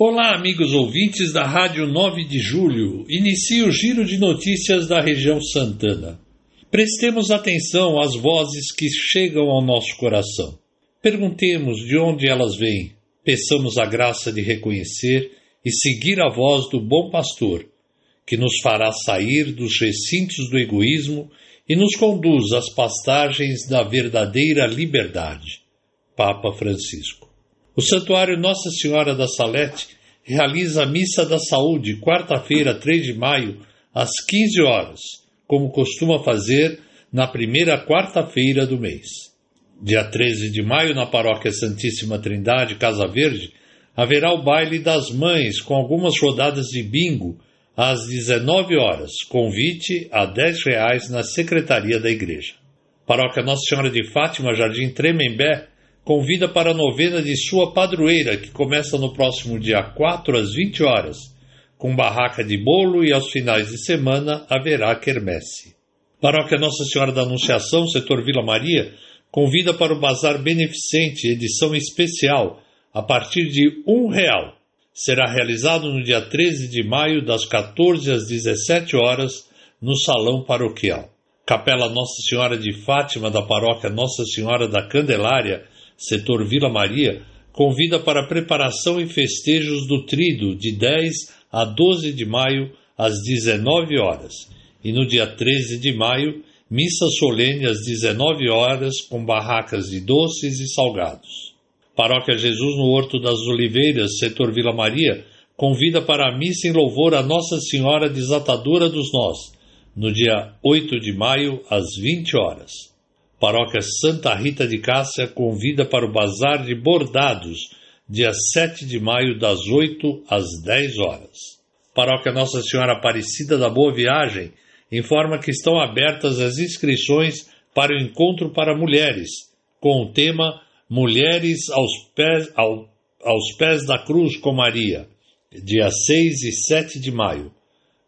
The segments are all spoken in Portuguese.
Olá, amigos ouvintes da Rádio 9 de Julho. Inicia o giro de notícias da região Santana. Prestemos atenção às vozes que chegam ao nosso coração. Perguntemos de onde elas vêm. Peçamos a graça de reconhecer e seguir a voz do bom pastor, que nos fará sair dos recintos do egoísmo e nos conduz às pastagens da verdadeira liberdade. Papa Francisco. O Santuário Nossa Senhora da Salete realiza a Missa da Saúde, quarta-feira, 3 de maio, às 15 horas, como costuma fazer na primeira quarta-feira do mês. Dia 13 de maio, na Paróquia Santíssima Trindade, Casa Verde, haverá o baile das mães com algumas rodadas de bingo às 19 horas. Convite a R$ reais na secretaria da igreja. Paróquia Nossa Senhora de Fátima, Jardim Tremembé, convida para a novena de sua padroeira, que começa no próximo dia 4 às 20 horas, com barraca de bolo e aos finais de semana haverá quermesse. Paróquia Nossa Senhora da Anunciação, setor Vila Maria, convida para o Bazar Beneficente, edição especial, a partir de um real. Será realizado no dia 13 de maio, das 14 às 17 horas, no Salão Paroquial. Capela Nossa Senhora de Fátima da Paróquia Nossa Senhora da Candelária, setor Vila Maria, convida para preparação e festejos do Trido de 10 a 12 de maio às 19 horas e no dia 13 de maio, missa solene às 19 horas com barracas de doces e salgados. Paróquia Jesus no Horto das Oliveiras, setor Vila Maria, convida para a missa em louvor a Nossa Senhora Desatadora dos Nós, no dia 8 de maio às 20 horas. Paróquia Santa Rita de Cássia convida para o Bazar de Bordados, dia 7 de maio, das 8 às 10 horas. Paróquia Nossa Senhora Aparecida da Boa Viagem informa que estão abertas as inscrições para o encontro para mulheres, com o tema Mulheres aos pés, ao, aos pés da Cruz com Maria, dia 6 e 7 de maio.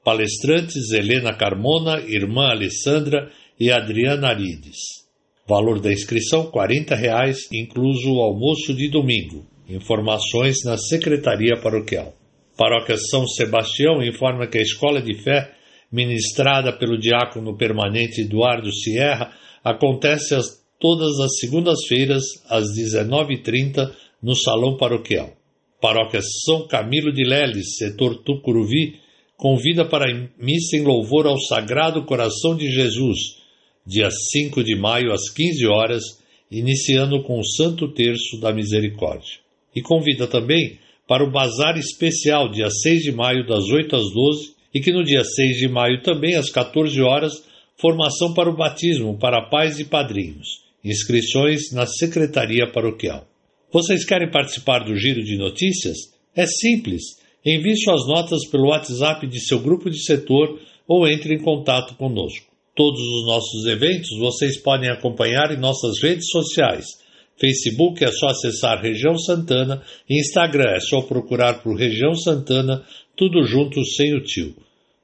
Palestrantes Helena Carmona, irmã Alessandra e Adriana Arides. Valor da inscrição 40 reais, incluso o almoço de domingo. Informações na Secretaria Paroquial. Paróquia São Sebastião informa que a escola de fé, ministrada pelo diácono permanente Eduardo Sierra, acontece as, todas as segundas-feiras, às 19h30, no Salão Paroquial. Paróquia São Camilo de Leles, setor Tucuruvi, convida para missa em louvor ao Sagrado Coração de Jesus, dia 5 de maio às 15 horas, iniciando com o Santo Terço da Misericórdia. E convida também para o Bazar Especial, dia 6 de maio, das 8 às 12, e que no dia 6 de maio também, às 14 horas, formação para o batismo para pais e padrinhos. Inscrições na Secretaria Paroquial. Vocês querem participar do Giro de Notícias? É simples. Envie suas notas pelo WhatsApp de seu grupo de setor ou entre em contato conosco. Todos os nossos eventos vocês podem acompanhar em nossas redes sociais. Facebook é só acessar Região Santana, Instagram é só procurar por Região Santana, tudo junto sem o tio.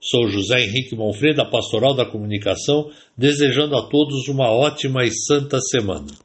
Sou José Henrique Monfreda, Pastoral da Comunicação, desejando a todos uma ótima e santa semana.